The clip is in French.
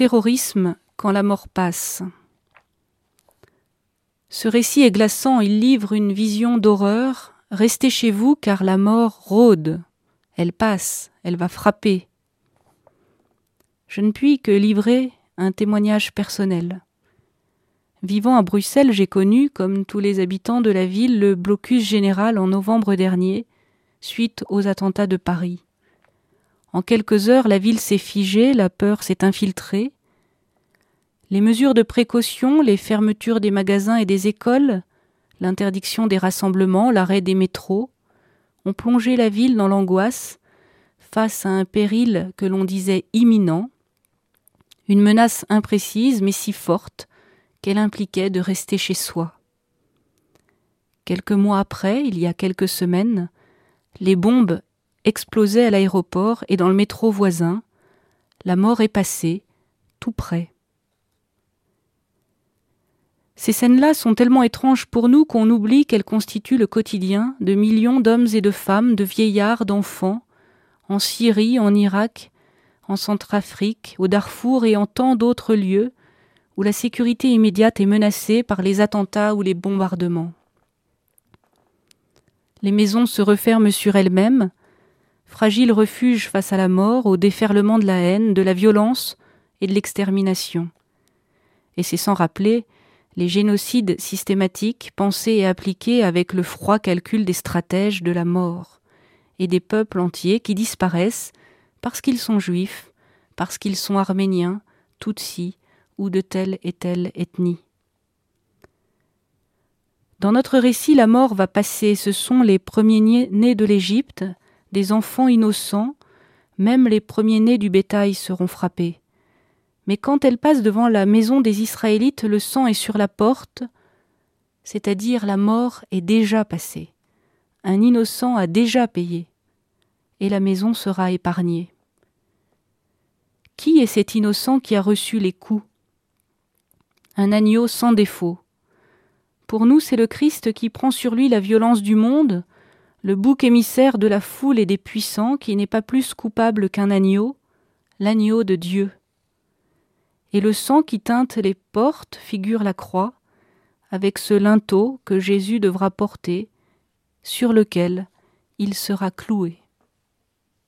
Terrorisme quand la mort passe. Ce récit est glaçant, il livre une vision d'horreur. Restez chez vous car la mort rôde. Elle passe, elle va frapper. Je ne puis que livrer un témoignage personnel. Vivant à Bruxelles, j'ai connu, comme tous les habitants de la ville, le blocus général en novembre dernier, suite aux attentats de Paris. En quelques heures, la ville s'est figée, la peur s'est infiltrée. Les mesures de précaution, les fermetures des magasins et des écoles, l'interdiction des rassemblements, l'arrêt des métros, ont plongé la ville dans l'angoisse face à un péril que l'on disait imminent, une menace imprécise mais si forte qu'elle impliquait de rester chez soi. Quelques mois après, il y a quelques semaines, les bombes explosaient à l'aéroport et dans le métro voisin. La mort est passée, tout près. Ces scènes-là sont tellement étranges pour nous qu'on oublie qu'elles constituent le quotidien de millions d'hommes et de femmes, de vieillards, d'enfants, en Syrie, en Irak, en Centrafrique, au Darfour et en tant d'autres lieux où la sécurité immédiate est menacée par les attentats ou les bombardements. Les maisons se referment sur elles-mêmes, fragile refuge face à la mort, au déferlement de la haine, de la violence et de l'extermination. Et c'est sans rappeler les génocides systématiques pensés et appliqués avec le froid calcul des stratèges de la mort, et des peuples entiers qui disparaissent parce qu'ils sont juifs, parce qu'ils sont arméniens, tutsis ou de telle et telle ethnie. Dans notre récit, la mort va passer, ce sont les premiers nés de l'Égypte, des enfants innocents, même les premiers-nés du bétail seront frappés. Mais quand elle passe devant la maison des Israélites, le sang est sur la porte, c'est-à-dire la mort est déjà passée. Un innocent a déjà payé, et la maison sera épargnée. Qui est cet innocent qui a reçu les coups? Un agneau sans défaut. Pour nous, c'est le Christ qui prend sur lui la violence du monde, le bouc émissaire de la foule et des puissants qui n'est pas plus coupable qu'un agneau, l'agneau de Dieu. Et le sang qui teinte les portes figure la croix, avec ce linteau que Jésus devra porter, sur lequel il sera cloué.